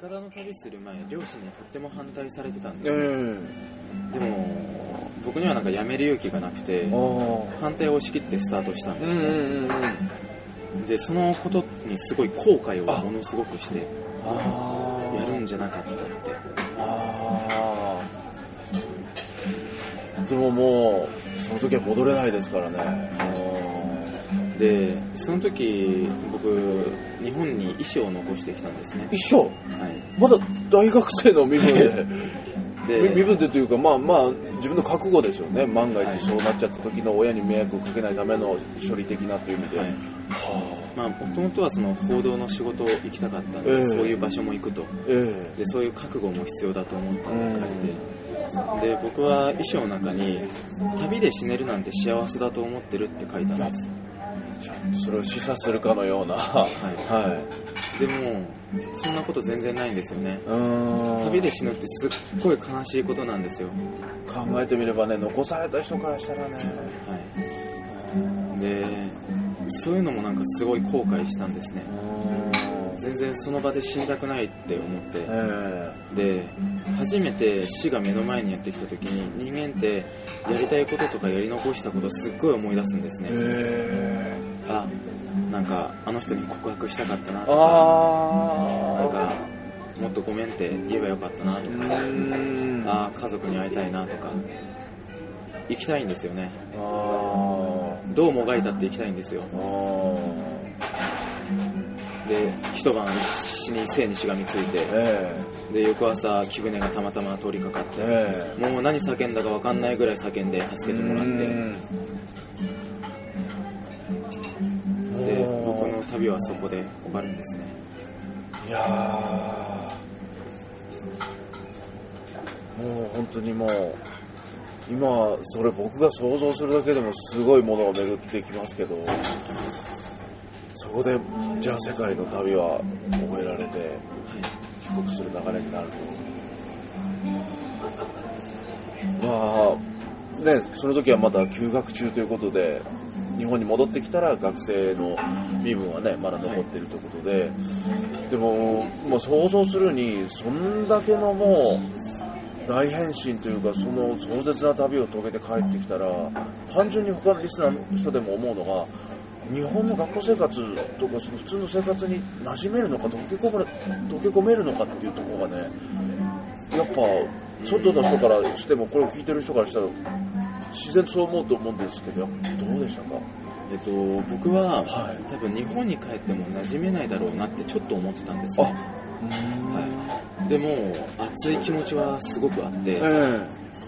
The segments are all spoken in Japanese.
僕イカダの旅する前両親にとっても反対されてたんですえよ、でも僕にはなんかやめる勇気がなくて反対を押し切ってスタートしたんですね、うんうんうんでそのことにすごい後悔をものすごくしてあやるんじゃなかったって。あー。でももうその時は戻れないですからね。でその時僕日本に遺書を残してきたんですね。一緒はい。まだ大学生の身分で。で身分でというかまあまあ自分の覚悟ですよね。万が一そうなっちゃった時の親に迷惑をかけないための処理的なという意味で、はい。はまあもともとはその報道の仕事を行きたかったんで、ええ。そういう場所も行くと。あえ。でそういう覚悟も必要だと思ったんで書いて、で僕は衣装の中に「旅で死ねるなんて幸せだと思ってる」って書いたんですえそれを示唆するかのような。はい。はい。でもそんなこと全然ないんですよね。旅で死ぬってすっごい悲しいことなんですよ。考えてみればね残された人からしたらね。はい。でそういうのもなんかすごい後悔したんですね。全然その場で死にたくないって思って。え。で初めて死が目の前にやってきた時に人間ってやりたいこととかやり残したことすっごい思い出すんですね。ええあなんかあの人に告白したかったなえとかなんかもっとごめんって言えばよかったなとうかあー家族に会いたいなとか行きたいんですよね。あどうもがいたって行きたいんですよ。で一晩死に生にしがみついてーえ。で翌朝木舟がたまたま通りかかっえてもう何叫んだか分かんないぐらい叫んで助けてもらってで僕の旅はそこで終わるんですね。いやー。もう本当にもう今それ僕が想像するだけでもすごいものが巡ってきますけどそこでじゃあ世界の旅は終えられて帰国する流れになると。まあねその時はまだ休学中ということで日本に戻ってきたら学生の身分はねまだ残っているということで、でももう想像するにそんだけのもう大変身というかその壮絶な旅を遂げて帰ってきたら単純に他のリスナーの人でも思うのが日本の学校生活とかその普通の生活に馴染めるのか溶け込める溶け込めるのかっていうところがねやっぱ外の人からしてもこれを聞いてる人からしたら自然とそう思うと思うんですけどどうでしたか？えっと僕は、はい。多分日本に帰っても馴染めないだろうなってちょっと思ってたんですねはい、でも熱い気持ちはすごくあって、ええ。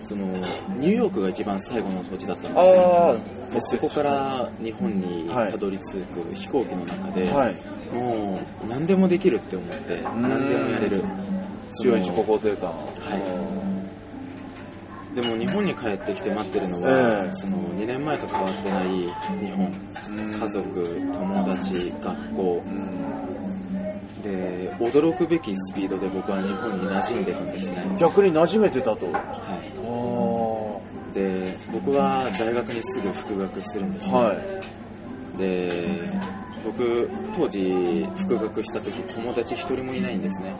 そのニューヨークが一番最後の土地だったんですね。あでそこから日本にはい。たどり着く飛行機の中で、あはい。もう何でもできるって思って何でもやれる。強い自己肯定感でも日本に帰ってきて待ってるのは、ええ。その2年前と変わってない日本。家族友達学校。うん。で驚くべきスピードで僕は日本に馴染んでるんですね。逆に馴染めてたと。はい。あで僕は大学にすぐ復学するんですね、はい。で僕当時復学した時友達一人もいないんですね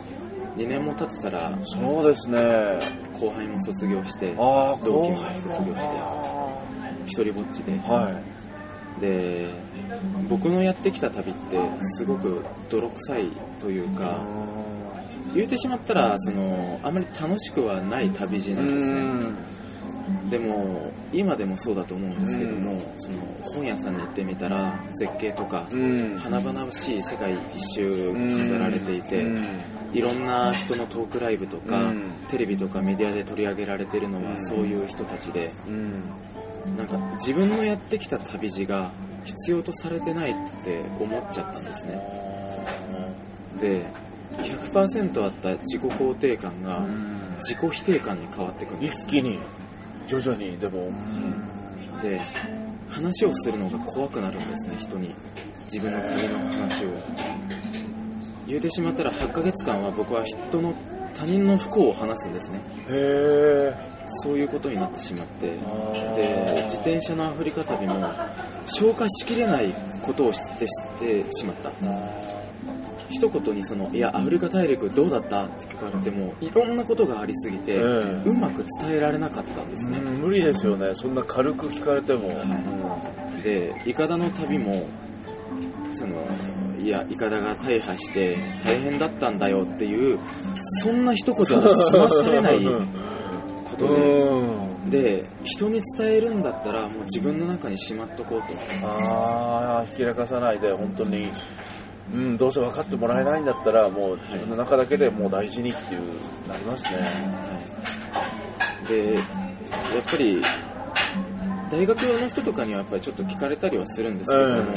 2年も経ってたらそうですね。後輩も卒業して同期も卒業して一人ぼっちで。はい。で僕のやってきた旅ってすごく泥臭いというか言うてしまったらそのあまり楽しくはない旅路なんですね。でも今でもそうだと思うんですけども、その本屋さんに行ってみたら絶景とか、うん。華々しい世界一周飾られていて、うんいろんな人のトークライブとか、うん。テレビとかメディアで取り上げられてるのはそういう人たちで。うん。なんか自分のやってきた旅路が必要とされてないって思っちゃったんですね。で100%あった自己肯定感が自己否定感に変わっていくんです。一気に徐々にでも、で話をするのが怖くなるんですね人に。自分の旅の話を言うてしまったら8ヶ月間は僕は人の他人の不幸を話すんですね。へえそういうことになってしまって。で自転車のアフリカ旅も消化しきれないことを知って知ってしまった。一言にその「いやアフリカ大陸どうだった?」って聞かれてもいろんなことがありすぎて、ええ。うまく伝えられなかったんですね、うん無理ですよね。そんな軽く聞かれても、でイカダの旅もそのいやイカダが大破して大変だったんだよっていうそんな一言じゃ済まされないことで。うんで人に伝えるんだったらもう自分の中にしまっとこうと。ああひきらかさないで本当に。うんどうせ分かってもらえないんだったらもう自分の中だけでもう大事にっていうなりますね。はい、でやっぱり大学の人とかにはやっぱりちょっと聞かれたりはするんですけども、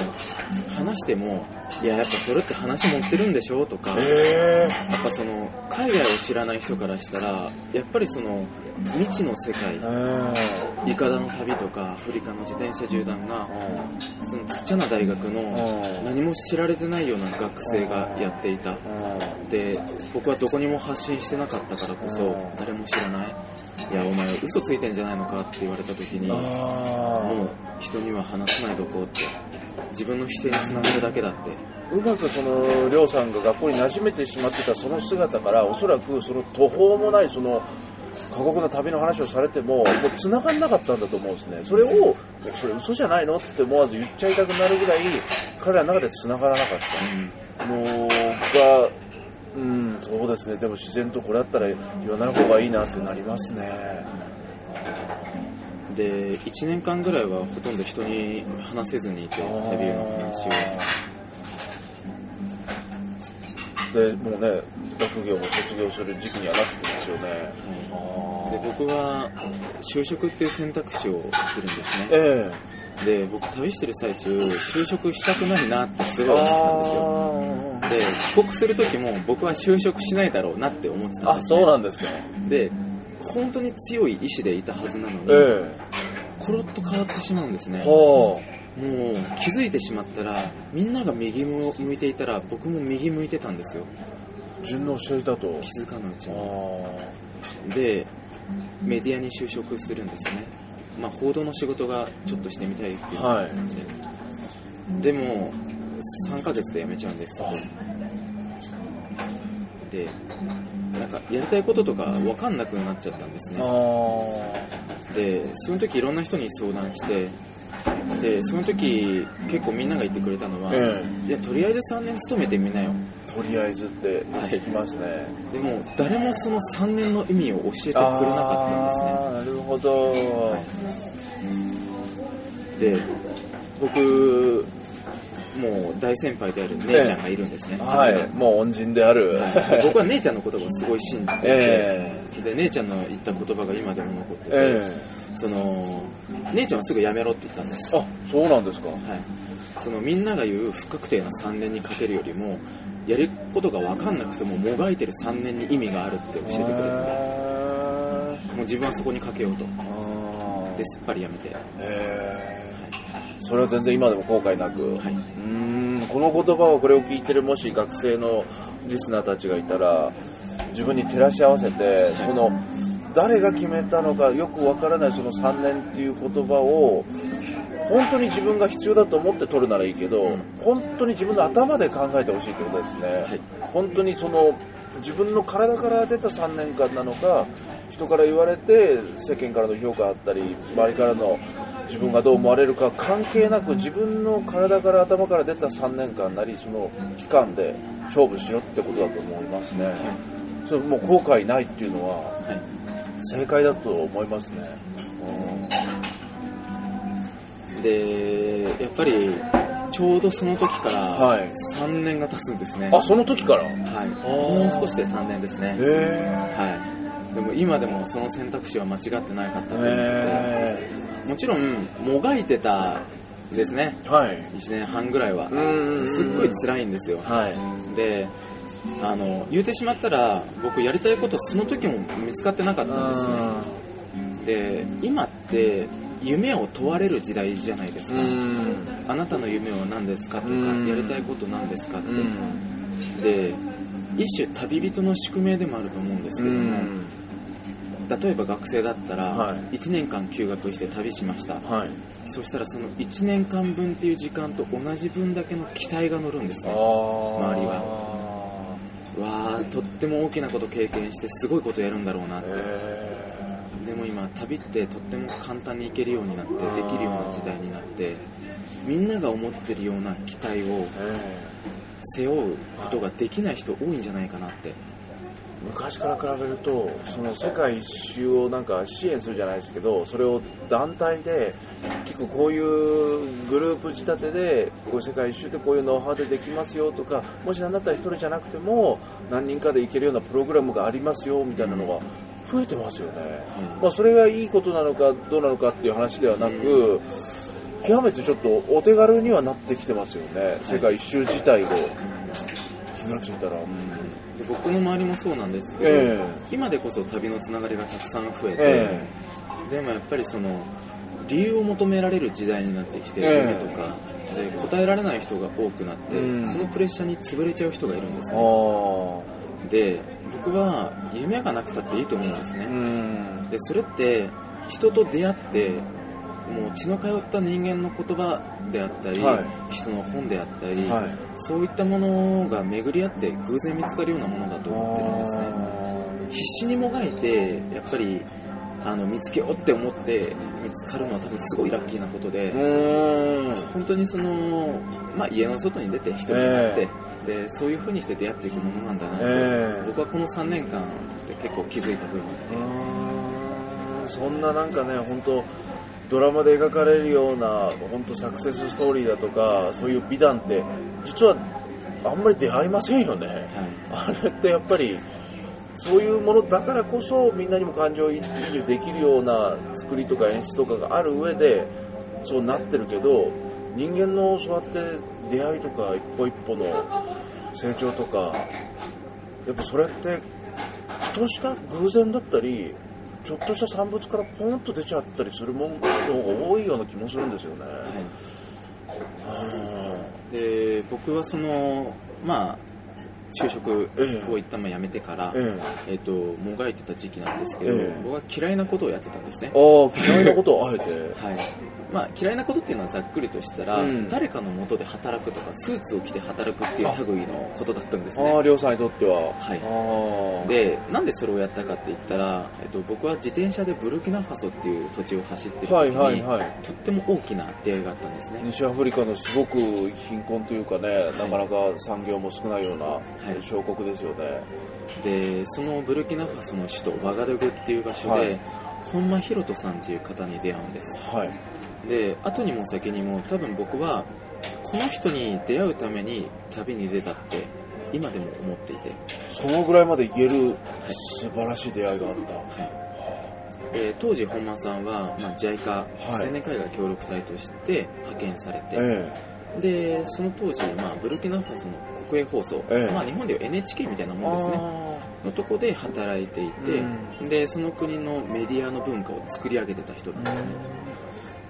話してもいややっぱそれって話持ってるんでしょとか、えやっぱその海外を知らない人からしたらやっぱりその未知の世界えイカダの旅とかアフリカの自転車縦断がそのちっちゃな大学のうん。何も知られてないような学生がやっていた。で僕はどこにも発信してなかったからこそうん。誰も知らないいやお前嘘ついてんじゃないのかって言われた時にもあう人には話さないどこうって。自分の否定につながるだけだって。うまくその亮さんが学校に馴染めてしまってたその姿からおそらくその途方もないその過酷な旅の話をされてももう繋がんなかったんだと思うんですね。それをそれ嘘じゃないのって思わず言っちゃいたくなるぐらい彼らの中で繋がらなかったのがうんそうですね。でも自然とこれだったら言わない方がいいなってなりますね。で1年間ぐらいはほとんど人に話せずにいて旅の話を。でもうね学業も卒業する時期にはなってきますよね。で僕は就職っていう選択肢をするんですね。ええで僕旅してる最中就職したくないなってすごい思ってたんですよ。で帰国する時も僕は就職しないだろうなって思ってたんあです、ね、そうなんですか。で本当に強い意志でいたはずなのに、えコロッと変わってしまうんですね。えもはう気づいてしまったらみんなが右を向いていたら僕も右向いてたんですよ。あ順応していたと。気づかぬうちあにでメディアに就職するんですねまあ報道の仕事がちょっとしてみたいっていうのがあったんで、でも3ヶ月で辞めちゃうんですでなんかやりたいこととか分かんなくなっちゃったんですあね。あでその時いろんな人に相談してでその時結構みんなが言ってくれたのは、えいやとりあえず3年勤めてみなよとりあえずって聞きますね、でも誰もその3年の意味を教えてくれなかったんですね。なるほど、で僕もう大先輩である姉ちゃんがいるんですね、はい。もう恩人である、はい。僕は姉ちゃんの言葉をすごい信じていて、えで姉ちゃんの言った言葉が今でも残ってて、えその姉ちゃんはすぐ辞めろって言ったんです、はあそうなんですか。い、そのみんなが言う不確定な3年にかけるよりもやることが分かんなくてももがいてる3年に意味があるって教えてくれてへもう自分はそこにかけようと。ですっぱり辞めて、へー。それは全然今でも後悔なく、はい。うーんこの言葉をこれを聞いてるもし学生のリスナーたちがいたら自分に照らし合わせてその誰が決めたのかよくわからないその3年っていう言葉を本当に自分が必要だと思って取るならいいけど、うん。本当に自分の頭で考えてほしいってことですね、はい。本当にその自分の体から出た3年間なのか人から言われて世間からの評価あったり周りからの自分がどう思われるか関係なく自分の体から頭から出た3年間なりその期間で勝負しろってことだと思いますね、それもう後悔ないっていうのははい。正解だと思いますね、でやっぱりちょうどその時からはい。3年が経つんですね、あその時から？へはい、もう少しで3年ですね、えはい、でも今でもその選択肢は間違ってなかったと思って、へもちろんもがいてたんですね。えはい。1年半ぐらいは。うんすっごい辛いんですよ。はい。であの言うてしまったら僕やりたいことその時も見つかってなかったんですね。で今って夢を問われる時代じゃないですか、うん。あなたの夢は何ですかとか、うん。やりたいこと何ですかって、うん。で一種旅人の宿命でもあると思うんですけども、例えば学生だったらはい。1年間休学して旅しました、はい。そしたらその1年間分っていう時間と同じ分だけの期待が乗るんですね。周りは。わあとっても大きなこと経験してすごいことやるんだろうなって。へでも今旅ってとっても簡単に行けるようになってできるような時代になってみんなが思ってるような期待を背負うことができない人多いんじゃないかなって。昔から比べるとその世界一周をなんか支援するじゃないですけどそれを団体で結構こういうグループ仕立てでこう世界一周でこういうノウハウでできますよとかもし何だったら1人じゃなくても何人かで行けるようなプログラムがありますよみたいなのが増えてますよね、まあ、それがいいことなのかどうなのかっていう話ではなく、極めてちょっとお手軽にはなってきてますよね、世界一周自体を気がついたら。で僕の周りもそうなんですけど、ええ。今でこそ旅のつながりがたくさん増えて、えでもやっぱりその理由を求められる時代になってきて、ええ。夢とかで答えられない人が多くなって、うん。そのプレッシャーに潰れちゃう人がいるんですあね。あで僕は夢がなくたっていいと思うんですね、うん。でそれって人と出会ってもう血の通った人間の言葉であったり、は人の本であったり、はい。そういったものが巡り合って偶然見つかるようなものだと思ってるんですね。必死にもがいてやっぱりあの見つけようって思って見つかるのは多分すごいラッキーなことで、うん。本当にその、まあ、家の外に出て一人になって、でそういう風にして出会っていくものなんだなと、ええ。僕はこの3年間で結構気づいた部分うん。そんななんかね本当ドラマで描かれるような本当サクセスストーリーだとかそういう美談って実はあんまり出会いませんよね、あれってやっぱりそういうものだからこそみんなにも感情移入できるような作りとか演出とかがある上でそうなってるけど人間のそうやって出会いとか一歩一歩の成長とかやっぱそれってふとした偶然だったりちょっとした産物からポンと出ちゃったりするものが多いような気もするんですよね。はい、で僕はそのまあ就職を一旦まあ辞めてから、ええっともがいてた時期なんですけど、ええ僕は嫌いなことをやってたんですね。ああ嫌いなことをあえて？はい。まあ、嫌いなことっていうのはざっくりとしたら、うん。誰かのもとで働くとかスーツを着て働くっていう類のことだったんですああね亮さんにとっては。はい。ああでなんでそれをやったかって言ったら、えっと、僕は自転車でブルキナファソっていう土地を走ってる時に、はいはいはい。とっても大きな出会いがあったんですね西アフリカのすごく貧困というかね、なかなか産業も少ないような、い。小国ですよね。でそのブルキナファソの首都ワガドゥグっていう場所で、はい。本間ヒロトさんっていう方に出会うんです。はい。で後にも先にも多分僕はこの人に出会うために旅に出たって今でも思っていて、そのぐらいまで言える素晴らしい出会いがあった。えー当時本間さんは、まあ、JICA、はい。青年海外協力隊として派遣されて、え。でその当時、まあ、ブルキナファソの国営放送、ええ。まあ、日本でいう NHK みたいなえもんですね。あのとこで働いていて、でその国のメディアの文化を作り上げてた人なんですね。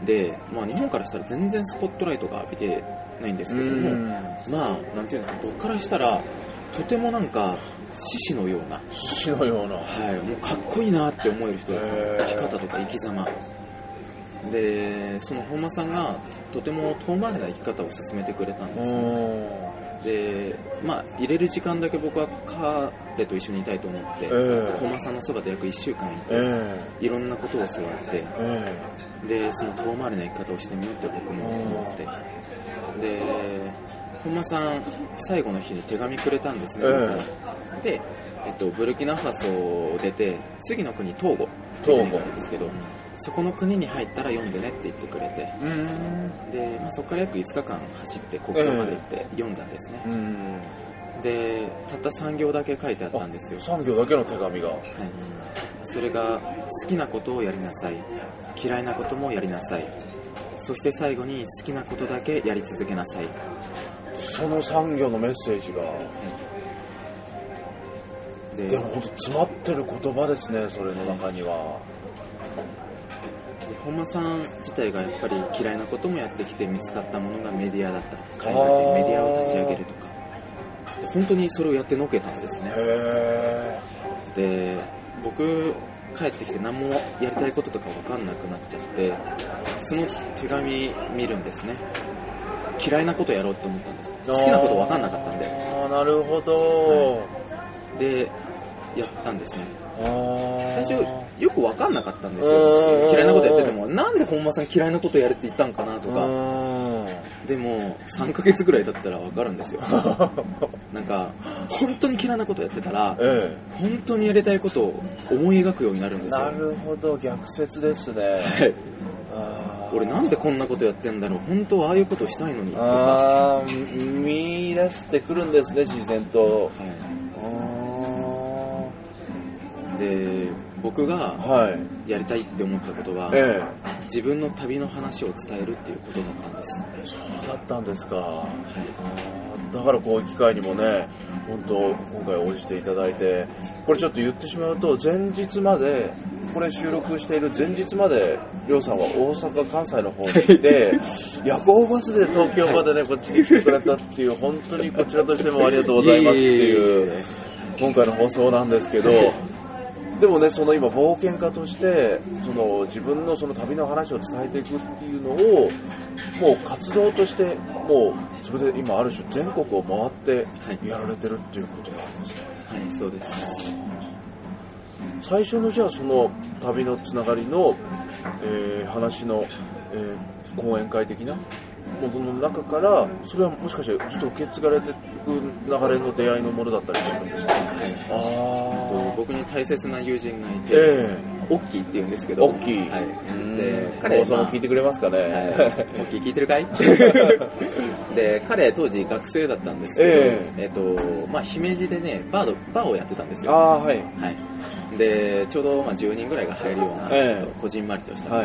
で、まあ、日本からしたら全然スポットライトが浴びてないんですけども、うん。まあなんていうのか僕からしたらとてもなんか獅子のような、ー獅子のような。はい、もうかっこいいなって思える人へー。生き方とか生き様。でその本間さんがとても遠回りな生き方を進めてくれたんですねでまあ入れる時間だけ僕は彼と一緒にいたいと思って、ええ。本間さんのそばで約1週間いて、えいろんなことを教わってええ。でその遠回りな生き方をしてみようって僕も思ってで本間さん最後の日に手紙くれたんですね、えで、えっと、ブルキナファソを出て次の国トーゴトーゴっていう国があるんですけどそこの国に入ったら読んでねって言ってくれて。うん。で、まあ、そこから約5日間走って国境まで行って読んだんですね、うん。でたった3行だけ書いてあったんですよ、は産業だけの手紙が。い、それが好きなことをやりなさい。嫌いなこともやりなさい。そして最後に好きなことだけやり続けなさい。その産業のメッセージが。ででも本当詰まってる言葉ですねそれの中には。で本間さん自体がやっぱり嫌いなこともやってきて見つかったものがメディアだった。海外でメディアを立ち上げるとか。で本当にそれをやってのけたんですね。で僕帰ってきて何もやりたいこととか分かんなくなっちゃってその手紙見るんですね。嫌いなことやろうと思ったんです。好きなこと分かんなかったんで。ああなるほど、でやったんですね最初よく分かんなかったんですうん。よ嫌いなことやってても。なんで本間さん嫌いなことやるって言ったんかなとか。うん。でも3ヶ月ぐらい経ったら分かるんですよ。なんか本当に嫌いなことやってたらえ本当にやりたいことを思い描くようになるんえですよ。なるほど。逆説ですね。はい。俺なんでこんなことやってんだろう。本当はああいうことしたいのにとか、見出してくるんですね自然と。あい、で僕がやりたいって思ったことは、え自分の旅の話を伝えるっていうことだったんです、えそうだったんですか。はだからこういう機会にもね本当今回応じていただいてこれちょっと言ってしまうと前日までこれ収録している前日までりょうさんは大阪関西の方にいて夜行バスで東京までねこっちに来てくれたっていう本当にこちらとしてもありがとうございますっていう今回の放送なんですけどでもねその今冒険家としてその自分のその旅の話を伝えていくっていうのをもう活動としてもうそれで今ある種全国を回ってはい。やられてるっていうことなんですね、はいそうです。最初のじゃあその旅のつながりの、えー話の、えー講演会的なものの中からそれはもしかしてずっと受け継がれていく流れの出会いのものだったりするんですか？はい。ああ僕に大切な友人がいて、えオッキーって言うんですけど。オッキー。はい、えで彼放送もまあ聞いてくれますかね、はい、オッキー聞いてるかい？で彼当時学生だったんですけど、ええ。っとまあ、姫路でねバードバーをやってたんですよ。ああはい。はい、でちょうどまあ10人ぐらいが入るような、ええ。ちょっとこじんまりとしたとこ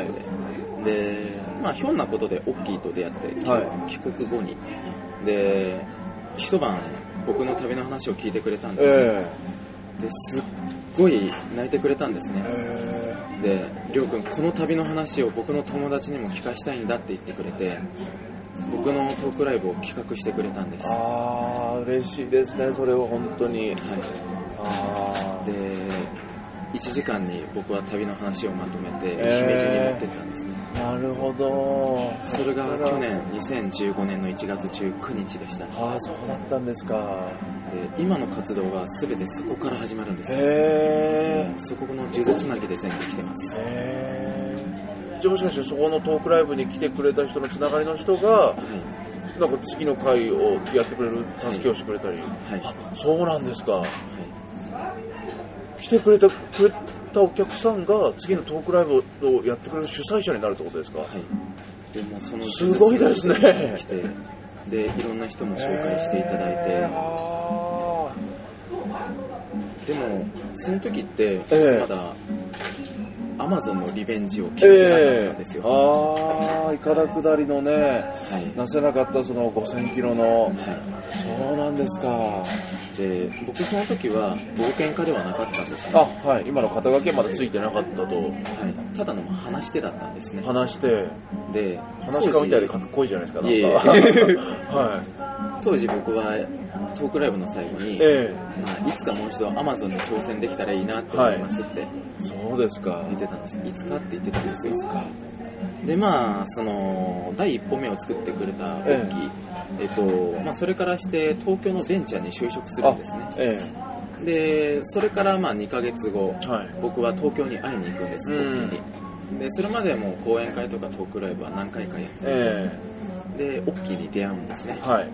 ろで、でまあひょんなことでオッキーと出会って、はい。帰国後に。で一晩僕の旅の話を聞いてくれたんですよ、えですっごい泣いてくれたんですね。ええ。でりょうくんこの旅の話を僕の友達にも聞かしたいんだって言ってくれて僕のトークライブを企画してくれたんです、はああ嬉しいですねそれは本当に。い、ああで1時間に僕は旅の話をまとめてえー。姫路に持ってったんですね、なるほど。それが去年2015年の1月19日でした。でああそうだったんですか。今の活動は全てそこから始まるんです。へえそこの数珠つなぎで全部来てます。へえじゃあもしかしてそこのトークライブに来てくれた人のつながりの人がはい。なんか次の回をやってくれる助けをしてくれたり、はい。あそうなんですか。はい来てくれたくれたお客さんが次のトークライブをやってくれる主催者になるってことですか、はい。でもそのすごいですね。来てでいろんな人も紹介していただいて、へー。あでもその時ってええ。まだアマゾンのリベンジをたんですよ、ああいかだ下りのねはい。なせなかったその5000キロの。はそうなんですか。い、で僕その時は冒険家ではなかったんですねあはい。今の肩書きはまだついてなかったと。はい、ただのまあ話し手だったんですね。話してで話し家みたいでか当っこいいじゃないですかいえいえなんか。はい当時僕はトークライブの最後に、えまあ、いつかもう一度アマゾンに挑戦できたらいいなって思いますってえそうですか。言ってたんです、い、つかって言ってたんですよ。いつか。でまあその第一歩目を作ってくれたオッキー、えっとまあ、それからして東京のベンチャーに就職するんですね。えでそれからまあ2ヶ月後えはい。僕は東京に会いに行くんです、うん。オッキーに。でそれまでも講演会とかトークライブは何回かやっていて、えでオッキーに出会うんですね。えはい。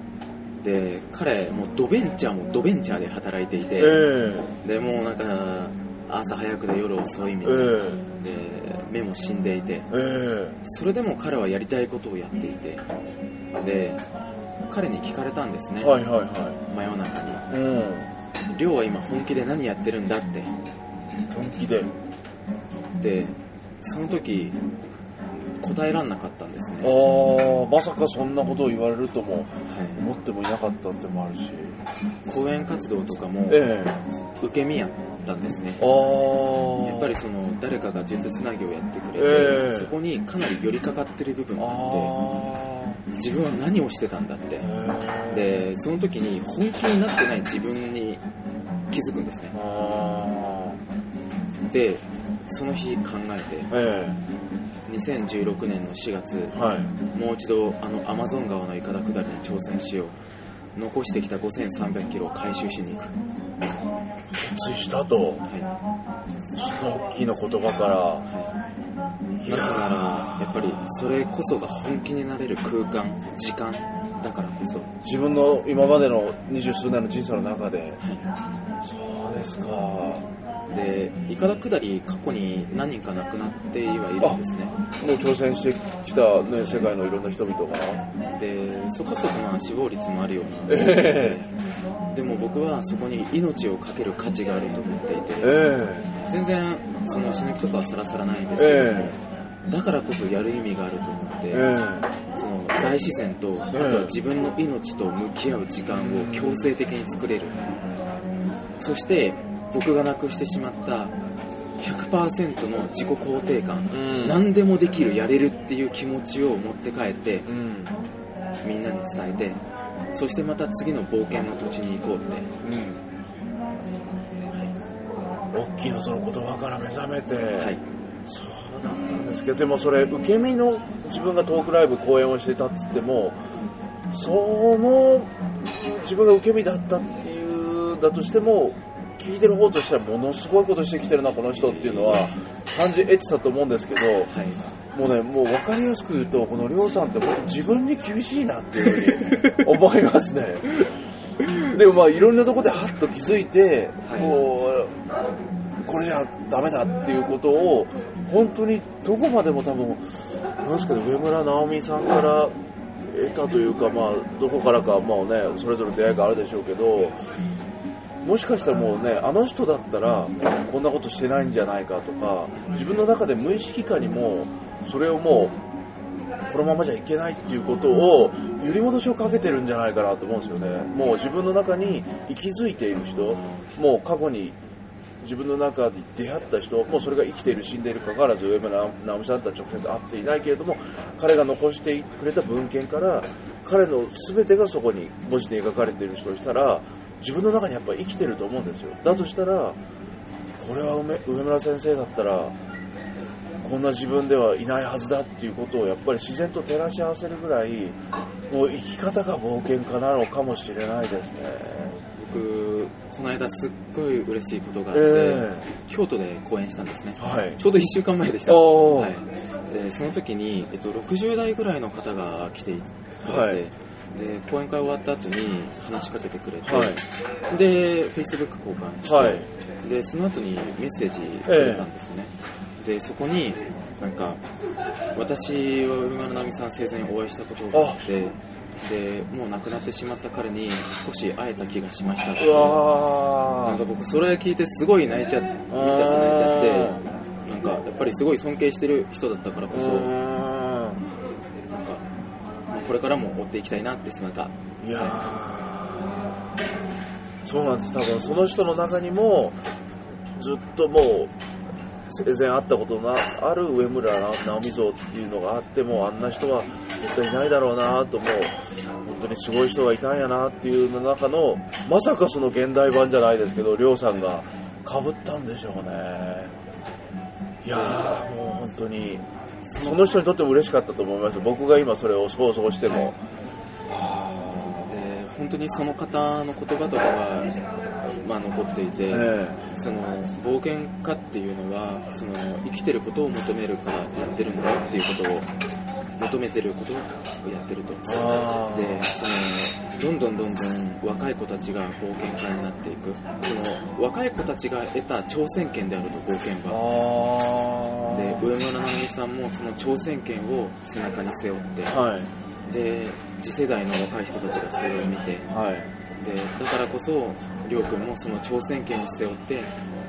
で彼もうドベンチャーもドベンチャーで働いていて、えでもうなんか朝早くで夜遅いみえたいな、えで目も死んでいて。ええ。それでも彼はやりたいことをやっていて。で彼に聞かれたんですね、えはいはいは真夜中に。いうん「亮は今本気で何やってるんだ?」って。本気で。でその時答えらんなかったんですね、ああまさかそんなことを言われるともはい、思ってもいなかったってのもあるし。講演活動とかもええ。受け身やったんですね。ああやっぱりその誰かが術つなぎをやってくれて、ええ。そこにかなり寄りかかってる部分があっあて自分は何をしてたんだって。あでその時に本気になってない自分に気づくんですね。あでその日考えてえ2016年の4月えはい。もう一度あのアマゾン川のイカダ下りに挑戦しよう。残してきた5300キロを回収しに行く、決意したと。はその大きな言葉から。いはい、なぜならやっぱりそれこそが本気になれる空間時間だからこそ、は自分の今までの二十数年の人生の中で。い、そうですかでイカダ下り過去に何人か亡くなってはいるんですね。もう挑戦してきた、ね、世界のいろんな人々が。でそこそこまあ死亡率もあるような、えでも僕はそこに命を懸ける価値があると思っていて。え全然その死ぬ気とかはさらさらないんですけども、えだからこそやる意味があると思って、ええ。その大自然とあとは自分の命と向き合う時間を強制的に作れる。そして僕がなくしてしまった100%の自己肯定感、うん。何でもできるやれるっていう気持ちを持って帰ってえうん。みんなに伝えてそしてまた次の冒険の土地に行こうって、大きなその言葉から目覚めて、はい、そうだったんですけどでもそれ受け身の自分がトークライブ公演をしてたっつってもその自分が受け身だったっていうだとしても聞いてる方としてはものすごいことしてきてるなこの人っていうのは感じ得てたと思うんですけどはい、もうねもう分かりやすく言うとこの亮さんって本当自分に厳しいなっていうふうに思いますね。でもまあいろんなところでハッと気づいて、はい。もうこれじゃダメだっていうことを本当にどこまでも多分なんですかね上村直美さんから得たというかまあどこからかまあねそれぞれ出会いがあるでしょうけどもしかしたらもうねあの人だったらこんなことしてないんじゃないかとか自分の中で無意識化にもそれをもうこのままじゃいけないっていうことを揺り戻しをかけてるんじゃないかなと思うんですよね。もう自分の中に息づいている人もう過去に自分の中で出会った人もうそれが生きている死んでいるかかわらず上村直美さんとは直接会っていないけれども彼が残してくれた文献から彼の全てがそこに文字で描かれている人をしたら自分の中にやっぱり生きてると思うんですよ。だとしたらこれは梅上村先生だったらこんな自分ではいないはずだっていうことをやっぱり自然と照らし合わせるぐらいもう生き方が冒険家なのかもしれないですね。僕この間すっごい嬉しいことがあって、え京都で講演したんですね。はい。ちょうど1週間前でした、はい、でその時に、えっと、60代ぐらいの方が来てくれて、はいで講演会終わった後に話しかけてくれて、はい。で Facebook 交換して、はい。でその後にメッセージくれたんですね、でそこになんか私は上村直美さん生前お会いしたことがあってでもう亡くなってしまった彼に少し会えた気がしました。ってうわなんか僕それ聞いてすごい泣いちゃ見ちゃって泣いちゃってなんかやっぱりすごい尊敬してる人だったからこそこれからも追っていきたいなってなんか。いやー。そうなんです。多分その人の中にもずっともう生前会ったことのある上村直美像っていうのがあってもあんな人は絶対いないだろうなともう本当にすごい人がいたんやなっていうの中のまさかその現代版じゃないですけど亮さんがかぶったんでしょうね。いやーもう本当にその人にとっても嬉しかったと思います。僕が今それを想像しても、で本当にその方の言葉とかは、まあ、残っていて、えその冒険家っていうのはその生きてることを求めるからやってるんだよっていうことを求めてることをやってると。でそのどんどんどんどん若い子たちが冒険家になっていく。その若い子たちが得た挑戦権であると冒険あはでー上村直美さんもその挑戦権を背中に背負って。はい。で次世代の若い人たちがそれを見て。はい。でだからこそりょうくんもその挑戦権を背負って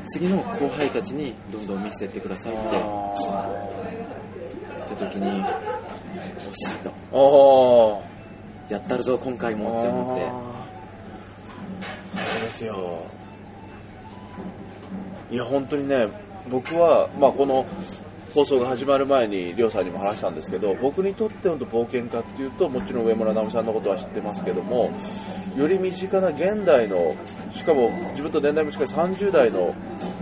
次の後輩たちにどんどん見せてってくださいって。言った時によしとああやったるぞ今回もって思って。そうですよ。いや本当にね僕は、まあ、この放送が始まる前に亮さんにも話したんですけど僕にとっての冒険家っていうともちろん上村直美さんのことは知ってますけどもより身近な現代のしかも自分と年代も近い30代の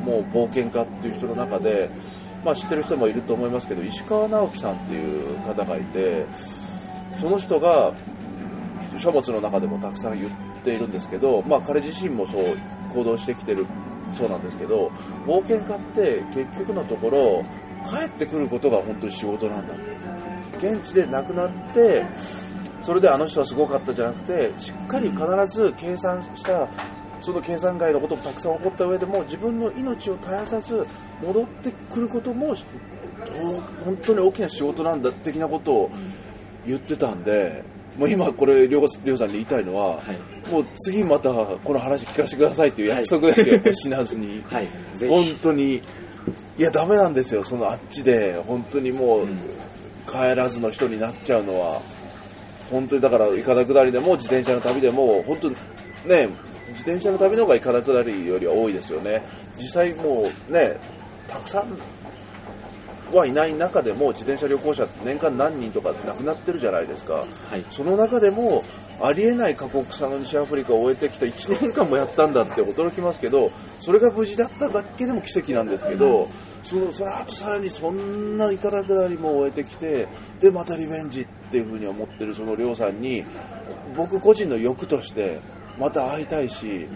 もう冒険家っていう人の中で、まあ、知ってる人もいると思いますけど石川直樹さんっていう方がいてその人が書物の中でもたくさん言っているんですけど、まあ、彼自身もそう行動してきてるそうなんですけど冒険家って結局のところ帰ってくることが本当に仕事なんだ。現地で亡くなってそれであの人はすごかったじゃなくてしっかり必ず計算したその計算外のこともたくさん起こった上でも自分の命を絶やさず戻ってくることも本当に大きな仕事なんだ的なことを言ってたんでもう今これりょうりょうさんに言いたいのは、はい。もう次またこの話聞かせてくださいっていう約束ですよ、これ死なずに。はい。ぜ本ひ当にいやダメなんですよそのあっちで。本当にもう、うん。帰らずの人になっちゃうのは。本当にだからいかだ下りでも自転車の旅でも本当にね自転車の旅の方がいかだ下りよりは多いですよね。実際もうねたくさんはいない中でも自転車旅行者って年間何人とか亡くなってるじゃないですか。はい。その中でもありえない過酷さの西アフリカを終えてきた1年間もやったんだって驚きますけどそれが無事だっただけでも奇跡なんですけど、そのその後さらにそんな行かなくなりも終えてきてでまたリベンジっていうふうに思ってるその亮さんに僕個人の欲としてまた会いたいし、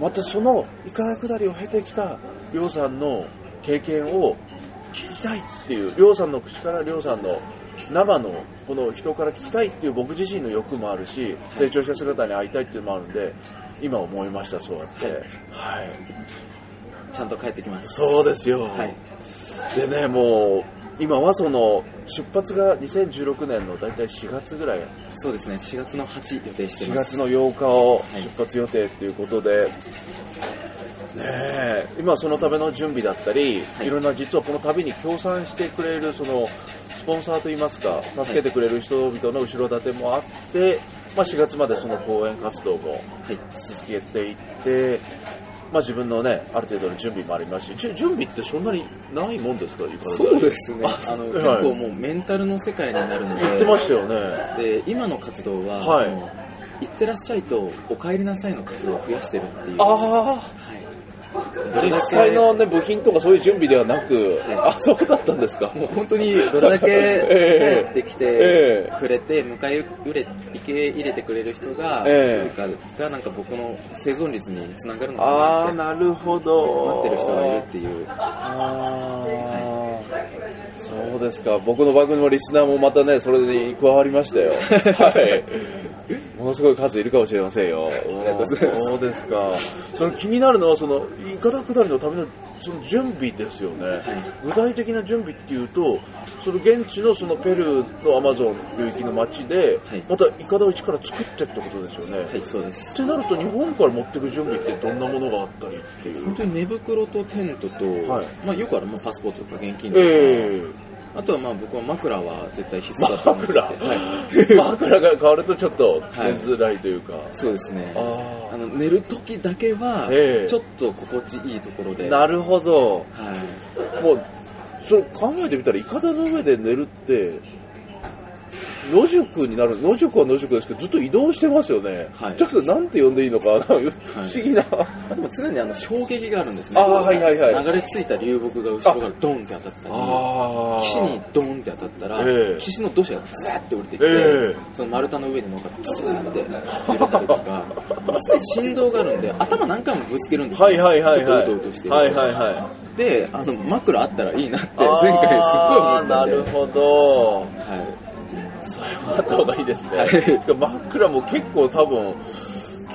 またそのいかな下りを経てきた亮さんの経験を聞きたいっていう亮さんの口から亮さんの生のこの人から聞きたいっていう僕自身の欲もあるし成長した姿に会いたいっていうのもあるんで今思いましたそう。やってはい。はい。ちゃんと帰ってきます。そうですよ、はい。でねもう今はその出発が2016年の大体4月ぐらい。そうですね。4月の8予定して4ます。月の8日をい。出発予定っていうことで、ねえ。今そのための準備だったり、はい。い、ろんな実はこの旅に協賛してくれるそのスポンサーといいますか助けてくれる人々の後ろ盾もあって、まあ、4月までその講演活動もはい。続けていって、まあ、自分のねある程度の準備もありますし準備ってそんなにないもんですかそうですね。あの、はい。結構もうメンタルの世界になるので。言ってましたよね。で今の活動は、はい。行ってらっしゃいとお帰りなさいの活動を増やしてるっていう。あはい、あ実際の、ね、部品とかそういう準備ではなく、はあそうだったんですか。もう本当にどれだけええ帰ってきええてくれて迎え入れ受け入れてくれる人がええ。いるかがなんか僕の生存率につながるのかなってなるほど。待ってる人がいるっていう。そうですか。僕の番組のリスナーもまたねそれに加わりましたよ。はいものすごい数いるかもしれませんよ。そうですか。その気になるのはそのいかだ下りのためのその準備ですよね、具体的な準備っていうとその現地のそのペルーのアマゾン領域の町で、はい。またいかだを一から作ってってことですよね、はいそうです。ってなると日本から持ってくる準備ってどんなものがあったりっていう。本当に寝袋とテントと、はいまあ、よくある、まあ、パスポートとか現金とか、えあとはまあ僕は枕は絶対必須だと思ってて、枕？はい、枕が変わるとちょっと寝づらいというか、そうですね。ああの寝る時だけはええ。ちょっと心地いいところで、あなるほど。はい、もうそれ考えてみたらいかだの上で寝るって野宿になる野宿は野宿ですけどずっと移動してますよね、はい。ちょっとなんて呼んでいいのかな不思議な、あでも常にあの衝撃があるんですね。あーはいはいはい。流れ着いた流木が後ろからドンって当たったりあ岸にドンって当たったら、ええ。岸の土砂がザーって降りてきて、ええ。その丸太の上に乗っかってズーって 揺れたりとかまあ常に振動があるんで頭何回もぶつけるんですよ、はいはいはいはい。ちょっとうとうとしてると。はいはいはい。であの枕あったらいいなって前回すっごい思ったんで。なるほど。はいあった方がいいですね、はい。枕も結構多分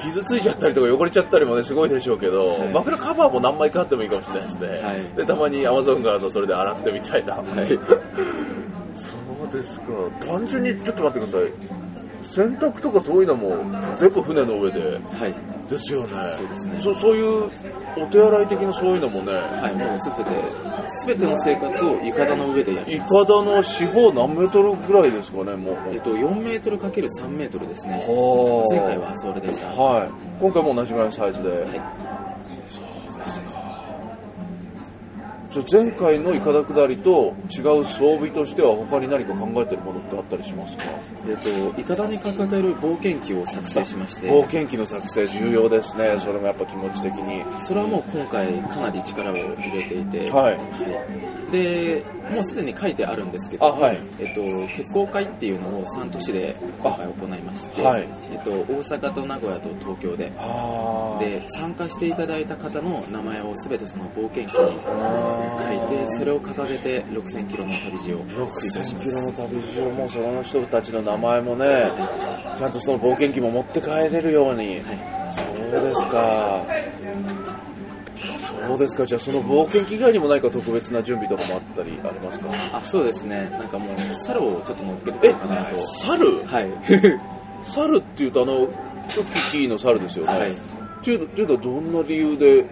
傷ついちゃったりとか汚れちゃったりもねすごいでしょうけど、はい。枕カバーも何枚かあってもいいかもしれないですね、はい。でたまにアマゾンからのそれで洗ってみたいな、はい。そうですか。単純にちょっと待ってください洗濯とかそういうのも全部船の上ではい。ですよね。そうですね。そそういうお手洗い的なそういうのもね。はいもうすべて全ての生活を床田の上でやりイます。カダの四方何メートルぐらいですかねもう。えっと4メートル ×3 メートルですね。はあ。前回はそれでした。はい。今回も同じぐらいのサイズで、はい前回のイカダ下りと違う装備としては他に何か考えてるものってあったりしますか？えっとイカダに掲げる冒険記を作成しまして。冒険記の作成重要ですね。それもやっぱ気持ち的に。それはもう今回かなり力を入れていて、はい。でもうすでに書いてあるんですけどはい。えっと、結婚会っていうのを3都市で今回行いまして、はい。えっと、大阪と名古屋と東京であで参加していただいた方の名前を全てその冒険記に書いてそれを掲げて6000キロの旅路を追走し6000ますキロの旅路をもうその人たちの名前もねちゃんとその冒険記も持って帰れるように、はい。そうですかそうですか。じゃあその冒険記以外にも何か特別な準備とかもあったりありますか？あそうですね。なんかもう猿をちょっと乗っけてこようかなと。猿？はい。猿っていうとあのキキキの猿ですよね、はい。っていうっていうのはどんな理由で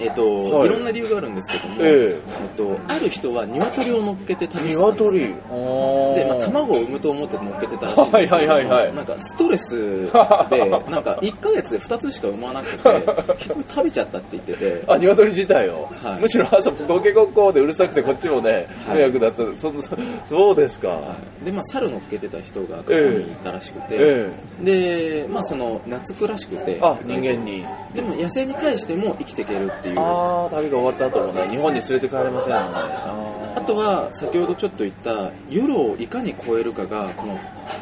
えっと、はい。い、ろんな理由があるんですけども、ええ。っと、ある人は鶏を乗っけて旅してたんです鶏。ねで、まあ、卵を産むと思って乗っけてたらしいんですけどはいはいはいはい。なんかストレスで なんか1ヶ月で2つしか産まなくて 結局食べちゃったって言ってて。あ鶏自体を、はい。むしろ朝ゴケゴッコーでうるさくてこっちもねはい。迷惑だった、そそそうですか、はい。で、まあ、猿乗っけてた人が過去にいたらしくて、えで、まあ、その懐くらしくて。あ人間に。でも野生に返しても生きていけるっていう。ああ旅が終わった後もね日本に連れて帰れませんよね。あとは先ほどちょっと言った夜をいかに超えるかがこの、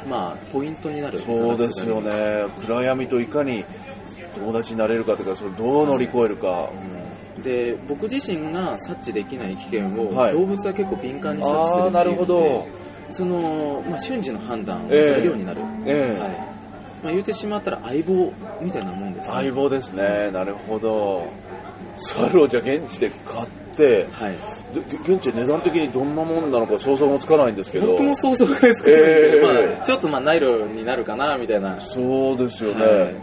まあ、ポイントになるそうですよね。暗闇といかに友達になれるかというかそれどう乗り越えるか、で僕自身が察知できない危険を、はい。動物は結構敏感に察知するのなるほど。でその、まあ、瞬時の判断をええ。材料になる、ええ。はい。まあ、言うてしまったら相棒みたいなもんですね。相棒ですね。なるほど猿をじゃあ現地で買ってはい。で現地で値段的にどんなもんなのか想像もつかないんですけど。僕も想像がつかないんで、ええまあ、ちょっとまあナイロになるかなみたいな。そうですよね、はい。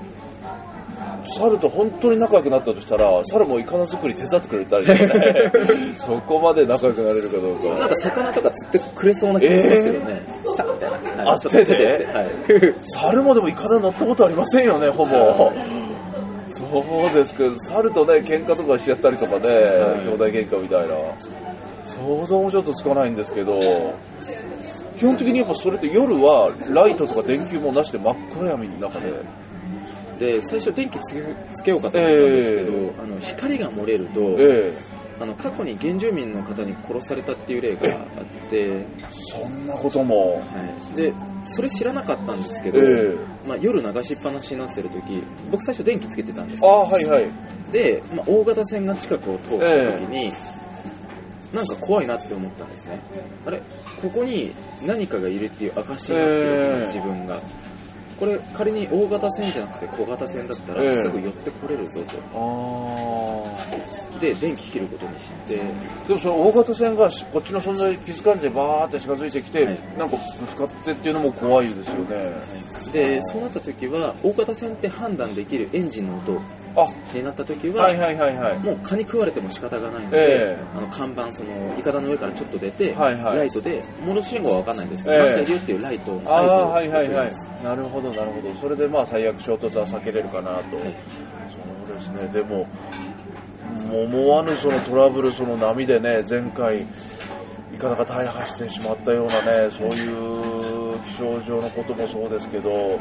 猿と本当に仲良くなったとしたら猿もイカダ作り手伝ってくれたりね。そこまで仲良くなれるかどうかなんか魚とか釣ってくれそうな気がしますけどね、さみたいな、はい。あっと手で。はい。猿もでもイカダ乗ったことありませんよねほぼそうですけど猿とね喧嘩とかしちゃったりとかね、兄弟喧嘩みたいな。想像もちょっとつかないんですけど基本的にやっぱそれって夜はライトとか電球もなしで真っ暗闇の中で、で最初電気つけつけようかと思ったんですけど、えあの光が漏れると、えあの過去に原住民の方に殺されたっていう例があって、え。そんなことも。はい、でそれ知らなかったんですけど、ええ。まあ、夜流しっぱなしになってる時僕最初電気つけてたんですああはいはい。で、まあ、大型船が近くを通った時に、なんか怖いなって思ったんですね。あれ？ここに何かがいるっていう証になってるのかな、ええ。自分がこれ仮に大型船じゃなくて小型船だったら、ええ。すぐ寄ってこれるぞと。あで電気切ることにして。あでもその大型船がしこっちの存在気づかんでバーって近づいてきて、はい。なんかぶつかってっていうのも怖いですよね。でそうなった時は大型船って判断できるエンジンの音。あになった時は、はいはいはいはい。もう蚊に食われても仕方がないので、ええ。あの看板そのイカダの上からちょっと出て、はいはい。ライトで戻し信号は分かんないんですけど、ええ。待ってるよっていうライトの合図をはいはいはい。なるほどなるほど。それでまあ最悪衝突は避けれるかなと、はいそうですね。でも思わぬそのトラブルその波でね前回いかなか大破してしまったようなねそういう気象上のこともそうですけど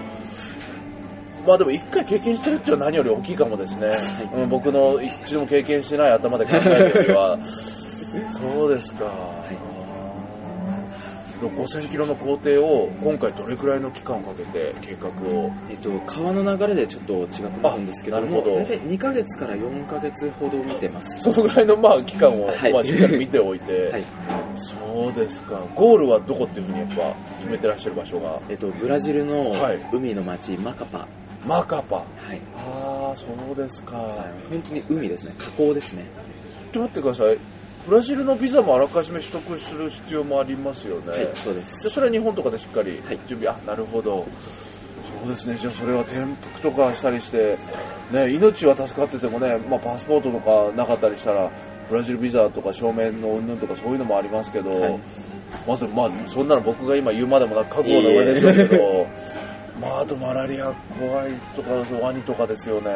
まあでも一回経験してるっていうのは何より大きいかもですね、うん、僕の一度も経験してない頭で考えるよりは。そうですか、5000キロの工程を今回どれくらいの期間をかけて計画を。えっと、川の流れでちょっと違くなるんですけども大体2ヶ月から4ヶ月ほど見てます。そのぐらいのまあ期間を、はい。まあ、しっかり見ておいて、はい。そうですか。ゴールはどこっていうふうにやっぱ決めてらっしゃる場所が？えっと、ブラジルのはい。海の町マカパ、マカパはい。ああそうですか、はい、本当に海ですね。河口ですね。ちょっと待ってください。ブラジルのビザもあらかじめ取得する必要もありますよね、はいそうです。でそれは日本とかでしっかりはい。準備、あなるほど。そうですね。じゃあそれは転覆とかしたりして、ね、命は助かっててもね、まあ、パスポートとかなかったりしたらブラジルビザとか証明の云々とかそういうのもありますけど、はい。まずまあそんなの僕が今言うまでもなく覚悟の上でしょうけどまああとマラリア怖いとかワニとかですよね、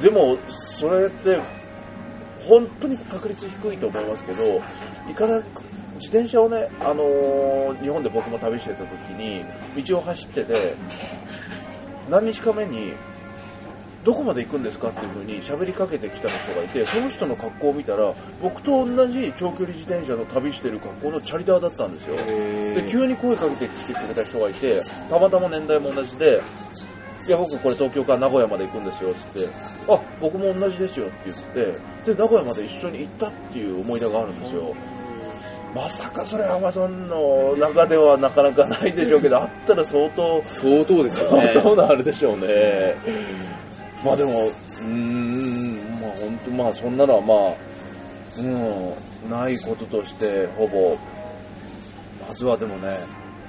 でもそれって本当に確率低いと思いますけどいかなく自転車をね、あのー日本で僕も旅してた時に道を走ってて何日か目にどこまで行くんですかっていう風に喋りかけてきた人がいてその人の格好を見たら僕と同じ長距離自転車の旅してる格好のチャリダーだったんですよ。で急に声かけてきてくれた人がいてたまたま年代も同じでいや僕これ東京から名古屋まで行くんですよっつってあ僕も同じですよって言ってで名古屋まで一緒に行ったっていう思い出があるんですよ。まさかそれアマゾンの中ではなかなかないでしょうけどあったら相当相当ですよね。相当なあれでしょうねまあでもうーんまあ本当まあそんなのはまあうんないこととしてほぼまずはでもね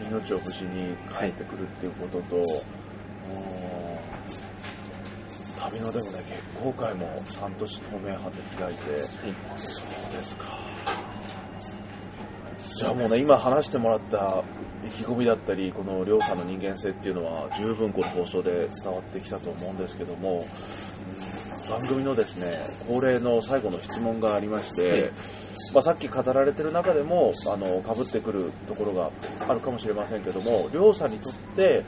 命を無事に帰ってくるっていうことと、うん旅のでもね結婚会も三都市透明版で開いてはい。そうですか。じゃあもうね今話してもらった意気込みだったりこの亮さんの人間性っていうのは十分この放送で伝わってきたと思うんですけどもうん番組のですね恒例の最後の質問がありまして、はい。まあ、さっき語られてる中でもあの被ってくるところがあるかもしれませんけども亮さんにとって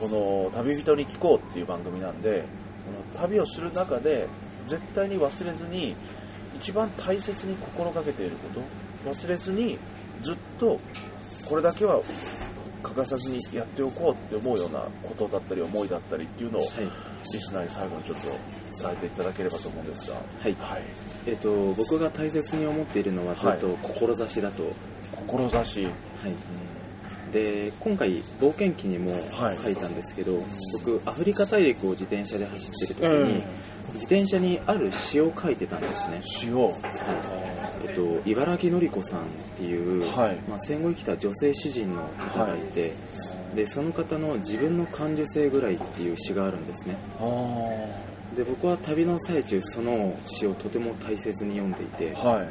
この旅人に聞こうっていう番組なんでこの旅をする中で絶対に忘れずに一番大切に心がけていること忘れずにずっとこれだけは欠かさずにやっておこうって思うようなことだったり思いだったりっていうのをはい。リスナーに最後にちょっと伝えていただければと思うんですが。はい。はい、えっと僕が大切に思っているのはずっと志だと、志はい。で今回冒険記にもはい。書いたんですけど、僕アフリカ大陸を自転車で走ってる時に、うん。自転車にある詩を書いてたんですね、塩はいと、茨城のり子さんっていう、はい。まあ、戦後生きた女性詩人の方がいて、でその方の「自分の感受性ぐらい」っていう詩があるんですね。あで僕は旅の最中その詩をとても大切に読んでいてあは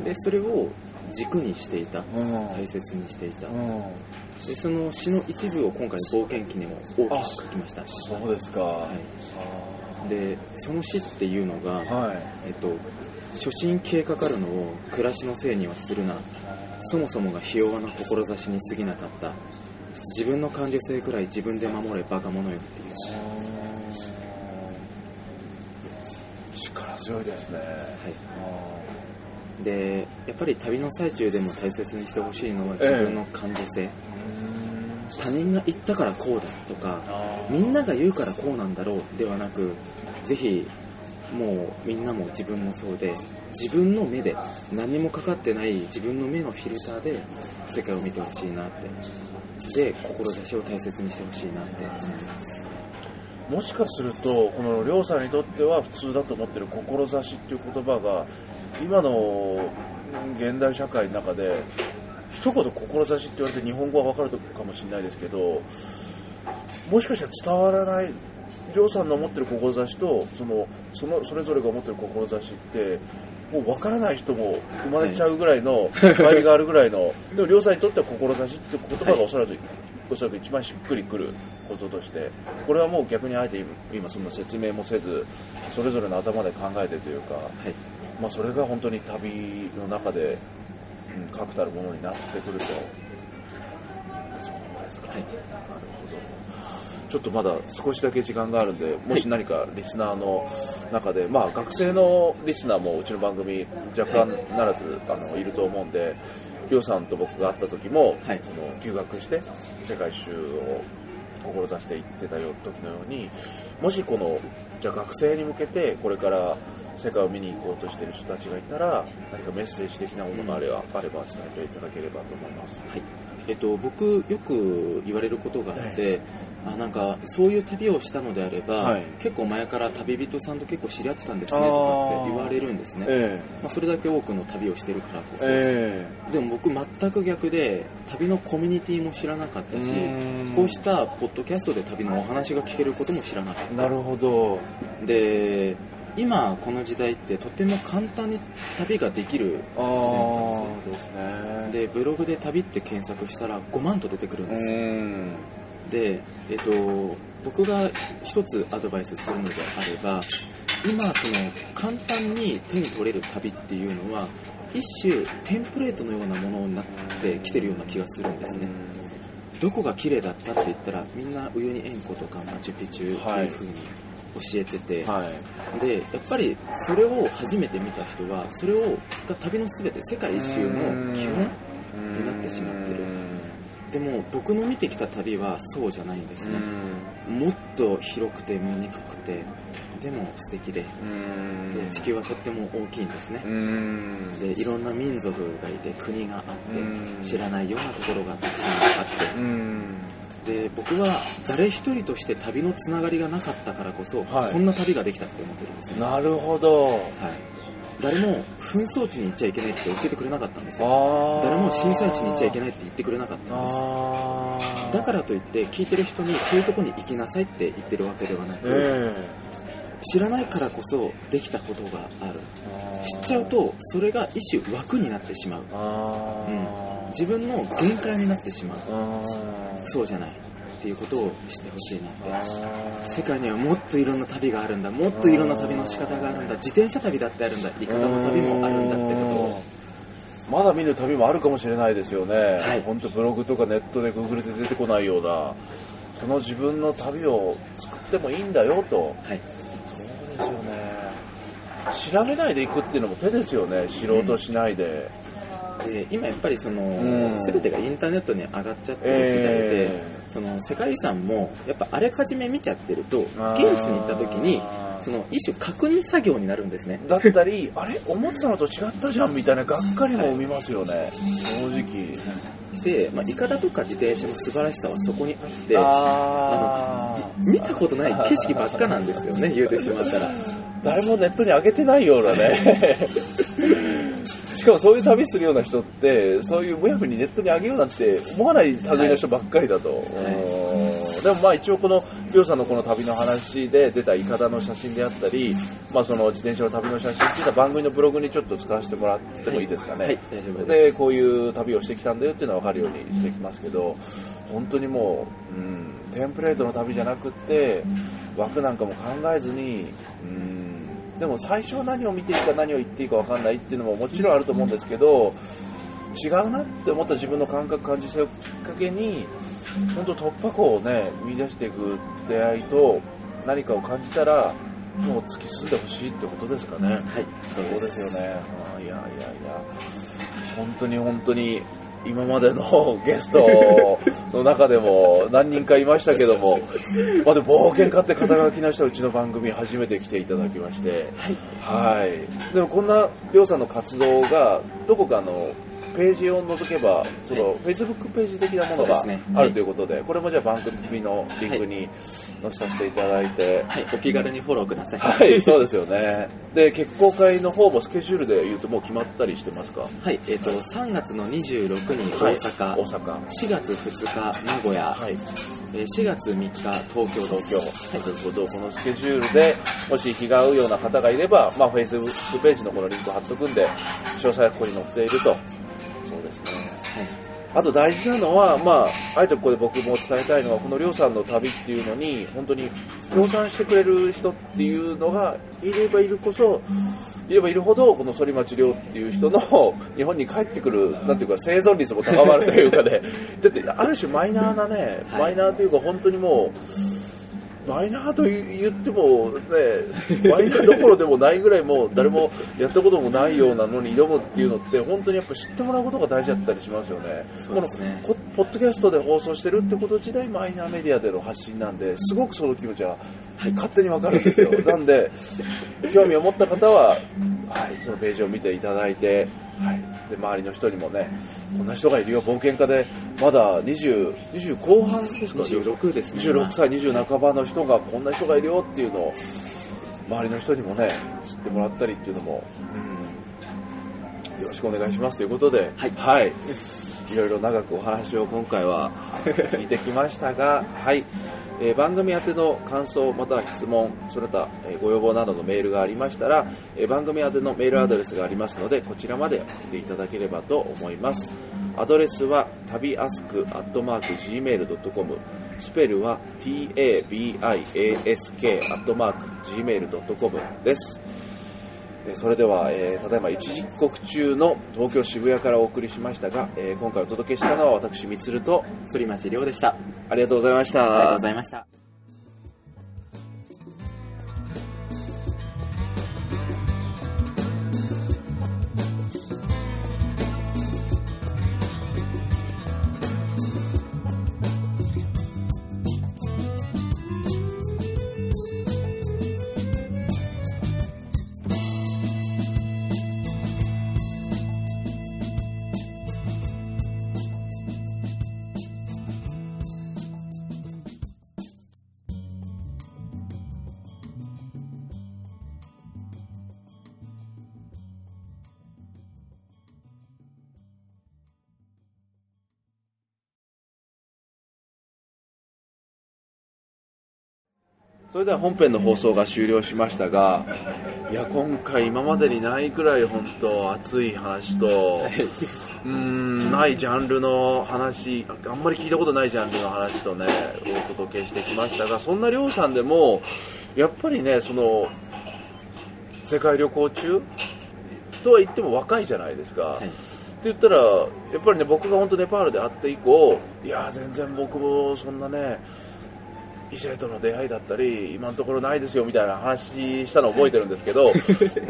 い。でそれを軸にしていたうん。大切にしていた。うん。でその詩の一部を今回の冒険記にも大きく書きました、そうですか、はい、でその詩っていうのが、はい。えっと、初心消えかかるのを暮らしのせいにはするな。そもそもがひ弱な志に過ぎなかった。自分の感受性くらい自分で守れバカ者よっていう、力強いですね。はい、でやっぱり旅の最中でも大切にしてほしいのは自分の感受性、他人が言ったからこうだとかみんなが言うからこうなんだろうではなくぜひもうみんなも自分もそうで自分の目で何もかかってない自分の目のフィルターで世界を見てほしいなって。で志を大切にしてほしいなって思います。もしかするとこの亮さんにとっては普通だと思ってる志っていう言葉が今の現代社会の中で一言志って言われて日本語は分かるかもしれないですけどもしかしたら伝わらない亮さんの持ってる志とそのそのそれぞれが持ってる志ってもう分からない人も生まれちゃうぐらいの 倍があるぐらいの、でも亮さんにとっては志って言葉がおそらく、おそらく一番しっくりくることとしてこれはもう逆にあえて今そんな説明もせずそれぞれの頭で考えてというか、はい。まあ、それが本当に旅の中で、うん、確たるものになってくると。はい。なちょっとまだ少しだけ時間があるんでもし何かリスナーの中で、まあ学生のリスナーもうちの番組若干ならず、あのいると思うんでりょうさんと僕が会った時も、はい。その休学して世界一周を志していってたよ時のようにもしこのじゃあ学生に向けてこれから世界を見に行こうとしている人たちがいたら何かメッセージ的なものがあれば,、あれば伝えていただければと思います。はい。えっと、僕よく言われることがあって、あなんかそういう旅をしたのであれば、はい。結構前から旅人さんと結構知り合ってたんですねとかって言われるんですね、えまあ、それだけ多くの旅をしてるからこそ、えでも僕全く逆で旅のコミュニティも知らなかったしうん。こうしたポッドキャストで旅のお話が聞けることも知らなかっえなるほど。たで今この時代ってとても簡単に旅ができる時代だったんですね。ですね。でブログで旅って検索したら5万と出てくるんです、んで、えっと、僕が一つアドバイスするのであれば今その簡単に手に取れる旅っていうのは一種テンプレートのようなものになってきてるような気がするんですね。どこが綺麗だったって言ったらみんなウユニ塩湖とかマチュピチュっていう風に教えてて、はい。でやっぱりそれを初めて見た人はそれをが旅の全て世界一周の基本になってしまってるでも僕の見てきた旅はそうじゃないんですね。もっと広くて見にくくてでも素敵でで地球はとっても大きいんですね。でいろんな民族がいて国があって知らないようなところがたくさんあって。で僕は誰一人として旅のつながりがなかったからこそ、はい。こんな旅ができたって思ってるんですね、はなるほど。い、誰も紛争地に行っちゃいけないって教えてくれなかったんですよ。あ誰も震災地に行っちゃいけないって言ってくれなかったんです。あだからといって聞いてる人にそういうとこに行きなさいって言ってるわけではなく、え知らないからこそできたことがある。え知っちゃうとそれが一種枠になってしまう。あうん。自分の限界になってしまう。あそうじゃないっていうことを知ってほしいなって。あ世界にはもっといろんな旅があるんだ。もっといろんな旅の仕方があるんだ。自転車旅だってあるんだ。いかがの旅もあるんだってこと。をまだ見ぬ旅もあるかもしれないですよね、はい。本当ブログとかネットでグーグルで出てこないような。その自分の旅を作ってもいいんだよと。はい。そうですよね。調べないで行くっていうのも手ですよね。知ろうとしないで、で今やっぱりその、ん。全てがインターネットに上がっちゃってる時代で、えその世界遺産もやっぱあらかじめ見ちゃってると現地に行った時にその一種確認作業になるんですね。だったりあれ？思ってたのと違ったじゃんみたいながっかりも生みますよね、正直。で、まあ、イカダとか自転車の素晴らしさはそこにあってあー。見たことない景色ばっかなんですよね言うてしまったら。誰もネットに上げてないようなね しかもそういう旅するような人ってそういうむやみにネットに上げようなんて思わない類の人ばっかりだと、うん。でもまあ一応このりょうさんのこの旅の話で出たイカダの写真であったり、まあ、その自転車の旅の写真っていうのは番組のブログにちょっと使わせてもらってもいいですかね、はい大丈夫でこういう旅をしてきたんだよっていうのは分かるようにしてきますけど本当にもう、うん、テンプレートの旅じゃなくって枠なんかも考えずに、うん、でも最初は何を見ていいか何を言っていいか分かんないっていうのももちろんあると思うんですけど違うなって思った自分の感覚感じたきっかけに本当突破口をね見出していく出会いと何かを感じたらもう突き進んでほしいってことですかね。はいそうでですすよね。いやいやいや、本当に本当に今までのゲストの中でも何人かいましたけども、まあ、で冒険家って肩書きの人はうちの番組初めて来ていただきまして、はい。でもこんなりょうさんの活動がどこかのページを覗けば、その、フェイスブックページ的なものがあるということで、これもじゃあ番組のリンクに載せさせていただいて、はいお気軽にフォローくださいはい、そうですよね。で、結婚会の方もスケジュールで言うともう決まったりしてますか？はいえっ、と3月の26日はい大阪、大阪。4月2日名古屋、はい、えー4月3日東京東京。なるほど。このスケジュールで、もし気が合うような方がいれば、まあ、Facebook ページのこのリンク貼っとくんで、詳細はここに載っていると。あと大事なのは、まあ、あえてここで僕も伝えたいのは、このりょうさんの旅っていうのに、本当に協賛してくれる人っていうのがいればいるこそ、いればいるほどこの反町亮っていう人の 日本に帰ってくるなんていうか生存率も高まるというかね。だってある種マイナーなね、はい。マイナーというか本当にもうマイナーと言ってもねマイナーどころでもないぐらいもう誰もやったこともないようなのに挑むっていうのって本当にやっぱ知ってもらうことが大事だったりしますよね。そうですね。このポポッドキャストで放送してるってこと自体マイナーメディアでの発信なんですごくその気持ちは勝手にわかるんですよ、なんで興味を持った方は、はい、そのページを見ていただいて、はい、で周りの人にもねこんな人がいるよ。冒険家でまだ 20, 20後半ですか26ですね26歳20半ばの人がこんな人がいるよ。っていうのを周りの人にもね知ってもらったりっていうのも、うんよろしくお願いします。ということで、はい。はい、いろいろ長くお話を今回は聞いてきましたが、はいえー番組宛ての感想または質問その他、えーご要望などのメールがありましたら、えー番組宛てのメールアドレスがありますのでこちらまで送っていただければと思います。アドレスは旅アスクアットマーク Gmail.com スペルは tabiask アットマーク Gmail.com です。えーそれでは、えーただいま一時帰国中の東京渋谷からお送りしましたが、えー今回お届けしたのは私みつると反町亮でした。ありがとうございました。ありがとうございましたそれでは本編の放送が終了しましたがいや今回今までにないくらい本当熱い話と、うーんないジャンルの話あんまり聞いたことないジャンルの話とねお届けしてきましたがそんなりょうさんでもやっぱりねその世界旅行中？とは言っても若いじゃないですか、はい。って言ったらやっぱりね僕が本当ネパールで会って以降いや全然僕もそんなね異性との出会いだったり今のところないですよみたいな話したのを覚えてるんですけど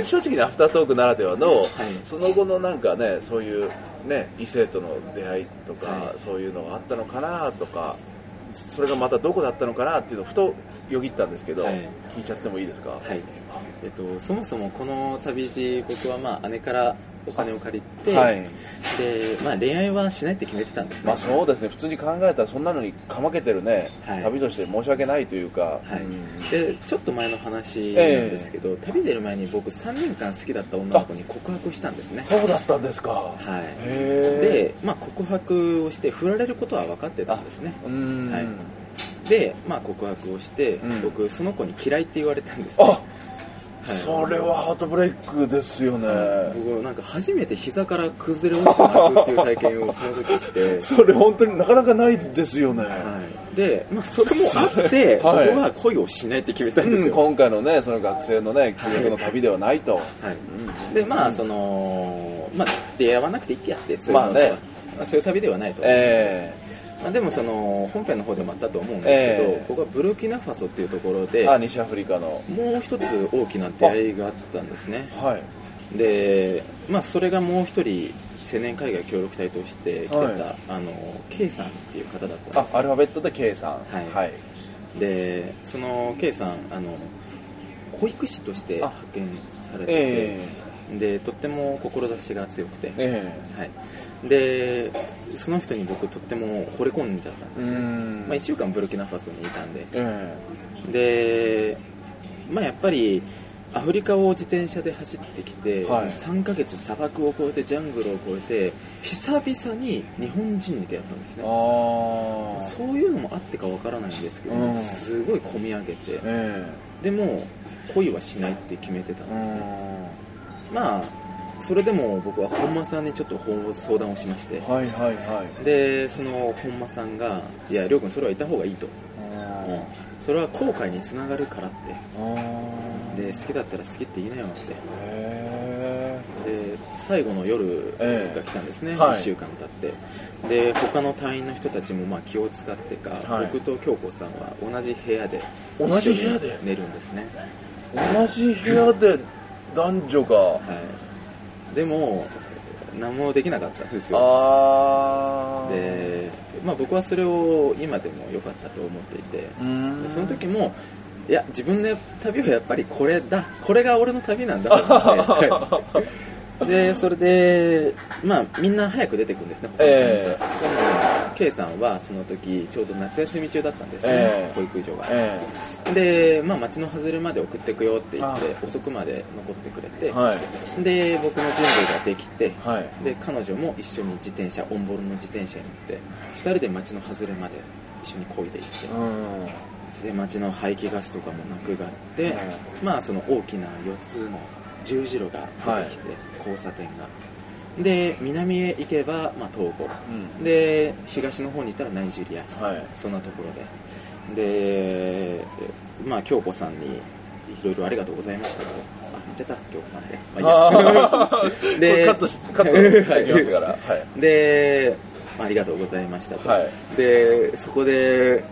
正直にアフタートークならではの、その後のなんかねそういうね異性との出会いとか、はい。そういうのがあったのかなとかそれがまたどこだったのかなっていうのをふとよぎったんですけど、はい。聞いちゃってもいいですか、はい。えっと、そもそもこの旅路僕はまあ姉からお金を借りて、はい。でまあ、恋愛はしないって決めてたんですね、まあそうですね。普通に考えたらそんなのにかまけてるね、はい。旅として申し訳ないというか、はい。うん。でちょっと前の話なんですけど、旅出る前に僕3年間好きだった女の子に告白したんですね。そうだったんですか。はい。へで、まあ、告白をして振られることは分かってたんですね。はい。で、まあ、告白をして、うん。僕その子に嫌いって言われたんです、あ、はいそれはハートブレイクですよね、僕なんか初めて膝から崩れ落ちて泣くっていう体験をその時して。それ本当になかなかないですよね、はい、で、まあ、それもあって、はい。僕は恋をしないって決めたんですうんよ、今回のねその学生のね休学の旅ではないと、はい、でまあその、まあ、出会わなくていいやってそういうのはまあね。まあそういう旅ではないと、えまあ、でもその本編の方でもあったと思うんですけど、ええ。僕はブルキナファソっていうところえであ西アフリカの。もう一つ大きな出会いがあったんですね。はい。で、まあ、それがもう一人青年海外協力隊として来てた、はい。あの K さんっていう方だったんです。あアルファベットで K さん。はい。はい、でその K さんあの保育士としてあ。派遣されてて、え。でとっても志が強くて、ええ。はい、でその人に僕とっても惚れ込んじゃったんえですね、ん。まあ、1週間ブルキナファソにいたんで。えで、まあ、やっぱりアフリカを自転車で走ってきて、はい。3ヶ月砂漠を越えてジャングルを越えて久々に日本人に出会ったんですえねそういうのもあってかわからないんですけど、うん。すごい込み上げて。えでも恋はしないって決めてたんえですね、まあそれでも僕は本間さんにちょっと相談をしまして。うんはいはいはい。でその本間さんが「いや亮君それはいた方がいいと」あうん。それは後悔につながるからって。あで好きだったら好きって言いなよって。へ最後の夜ええ。が来たんですね、はい。1週間経って。で他の隊員の人たちもまあ気を使ってか、はい。僕と京子さんは同じ部屋で同じ部屋で？寝るんですね、同じ部屋で男女がはい、でも何もできなかったんですよ。で、まあ、僕はそれを今でも良かったと思っていて。その時もいや自分の旅はやっぱりこれだ。これが俺の旅なんだと思って でそれでまあみんな早く出てくるんですね他の隊員さんえでも K さんはその時ちょうど夏休み中だったんですね、ええ。保育所が、えで、まあ、町の外れまで送ってくよって言ってあ遅くまで残ってくれて、えはい。で僕の準備ができてはい。で彼女も一緒に自転車オンボロの自転車に乗って2人で町の外れまで一緒に漕いで行ってうん。で町の排気ガスとかもなくがって、まあその大きな4つの十字路が出てきて、交差点が。で南へ行けば、まあ、トーゴうん。で東の方に行ったらナイジェリア。はい。そんなところで。でまあ京子さんにいろいろありがとうございましたとあ言っちゃった京子さんって、まあ、いいや。これカットしカットしてきますから。はい。で、まあ、ありがとうございましたと、はい。でそこで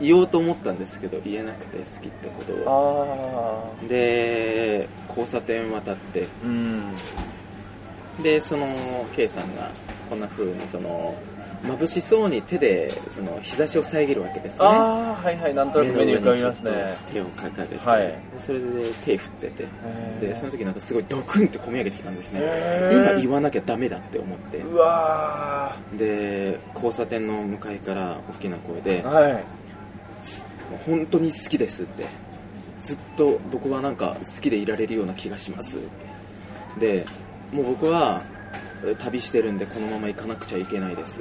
言おうと思ったんですけど言えなくて好きってことを。で交差点渡って。うん。でその K さんがこんな風にその眩しそうに手でその日差しを遮るわけですね。ああはいはいなんとなく目に浮かびますね。手を掲げて、はい。でそれで手振ってて。でその時なんかすごいドクンって込み上げてきたんですね。今言わなきゃダメだって思って。うわで交差点の向かいから大きな声でーはい「本当に好きです」って。ずっと僕はなんか好きでいられるような気がしますって。でもう僕は旅してるんでこのまま行かなくちゃいけないです。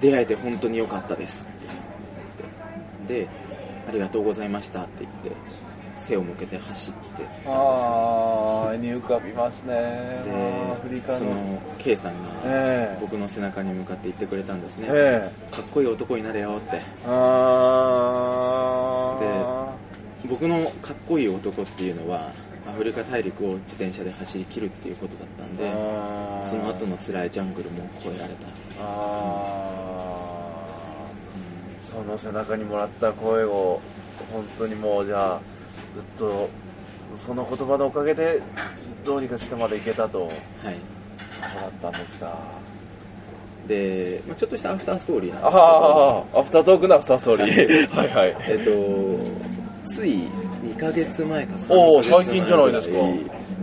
出会えて本当に良かったですって言って。でありがとうございましたって言って。背を向けて走ってったんですああ絵に浮かびますね。でその K さんがええ。僕の背中に向かって言ってくれたんですね、えかっこいい男になれよって。えああ僕のかっこいい男っていうのはアフリカ大陸を自転車で走り切るっていうことだったんであー。その後の辛いジャングルも越えられた、あー。その背中にもらった声を本当にもうじゃあずっとその言葉のおかげでどうにかしてまで行けたとはい。そうだったんですか？で、まあ、ちょっとしたアフターストーリーなんですあけど。あアフタートークのアフターストーリー。はい。はいえっとつい2ヶ月前か3ヶ月前おー最近じゃないですか。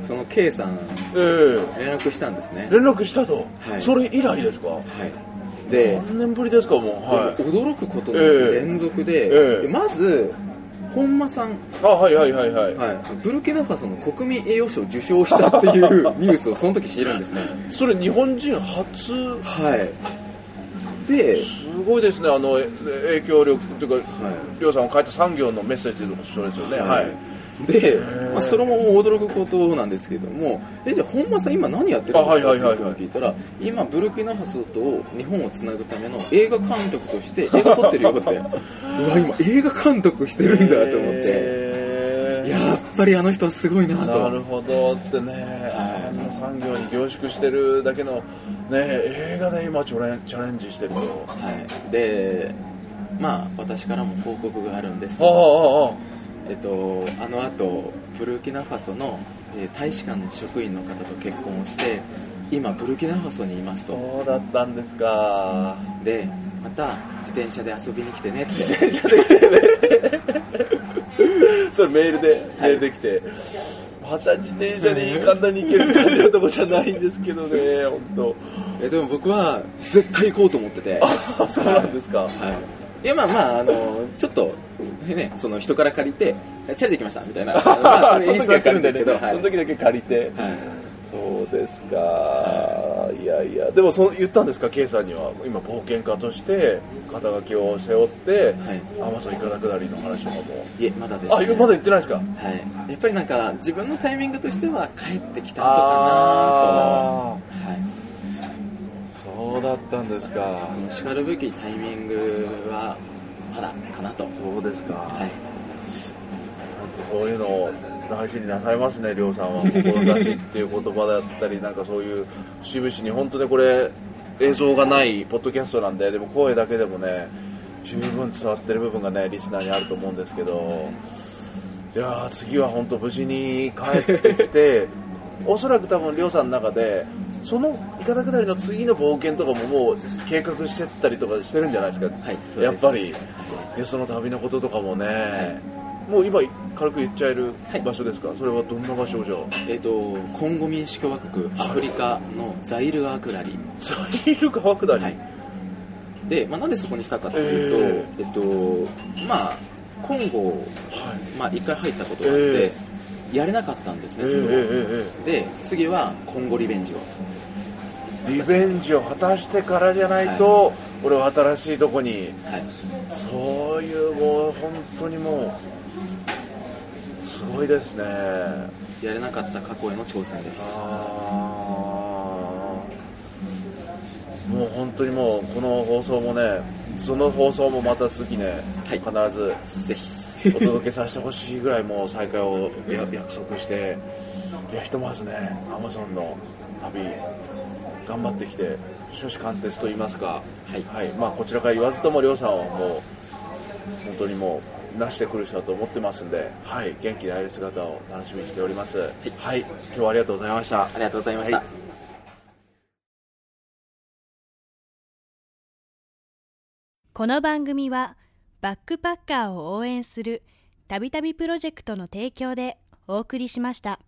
その K さんええ。連絡したんですね。連絡したと、はい。それ以来ですか？はい。で何年ぶりですかもう。はい。驚くことのええ。連続で、ええ。まず本間さん。あはいはいはいはい、はい、ブルキナファソの国民栄誉賞を受賞したっていうニュースをその時知るんですね。それ日本人初？はい。ですごいですね。あのえ影響力というか、はい。りょうさんを書いた産業のメッセージとそうですよね。はい、で、まあ、それも驚くことなんですけどもえじゃあ本間さん今何やってるんですか？って聞いたら今ブルキナファソと日本をつなぐための映画監督として映画撮ってるよって。うわ今映画監督してるんだと思って。やっぱりあの人はすごいなと。なるほど。ってね、あんな産業に凝縮してるだけの、ね、映画で今チャレンチャレンジしてると。はい、でまあ私からも報告があるんですああああえっと、あの後ブルキナファソの、えー大使館の職員の方と結婚をして今ブルキナファソにいますと。そうだったんですか。でまた自転車で遊びに来てねって。それメールで、メールできて。また自転車で簡単に行ける感じのとこじゃないんですけどね本当。えでも僕は絶対行こうと思ってて。そうなんですか。はい。いやまあまああのちょっと ねその人から借りてチャリできましたみたいな。まあそれ演出はするんですけど、はい。その時だけ借りて、はい。そうですか、い、やいや。でもそう言ったんですか？K さんには。今冒険家として肩書きを背負って、はい。アマゾンいかだ下りの話とかも。いえまだです、あまだ言ってないですか？はい、やっぱりなんか自分のタイミングとしては帰ってきた後かあなと、は。い、ー。そうだったんですか。そのしかるべきタイミングはまだかなと、そうですか、はい、そういうのを大事になさいますね、りょうさんは。志っていう言葉だったり、なんかそういう節々に、本当ね、これ、映像がないポッドキャストなんで、でも声だけでもね、十分伝わってる部分がね、リスナーにあると思うんですけど、じゃあ次は本当無事に帰ってきて、おそらく多分、りょうさんの中で、そのいかだ下りの次の冒険とかももう計画してったりとかしてるんじゃないですか、はいす。やっぱり。でその旅のこととかもね、もう今軽く言っちゃえるはい。場所ですか、それはどんな場所じゃ？えっ、とコンゴ民主共和国アフリカのザイル川下り、ザイル川下り、はい。で、まあ、なんでそこにしたかというと、えっとまあコンゴを、まあ、1回入ったことがあって、えやれなかったんですね、えそれをええ。で次はコンゴリベンジを。えリベンジを果たしてからじゃないと、俺は新しいとこに。はい。そういうもう本当にもうすごいですね。やれなかった過去への挑戦です。もう本当にもうこの放送もねその放送もまた次ね、はい。必ずぜひ。お届けさせてほしいぐらいもう再開をや約束していやひとまずねアマゾンの旅頑張ってきて初志貫徹と言いますか、はい。まあ、こちらから言わずとも亮さんはもう本当にもうなしてくる人だと思ってますんで、はい、元気で会える姿を楽しみにしております。はい、今日はありがとうございました。ありがとうございました、はい。この番組はバックパッカーを応援するたびたびプロジェクトの提供でお送りしました。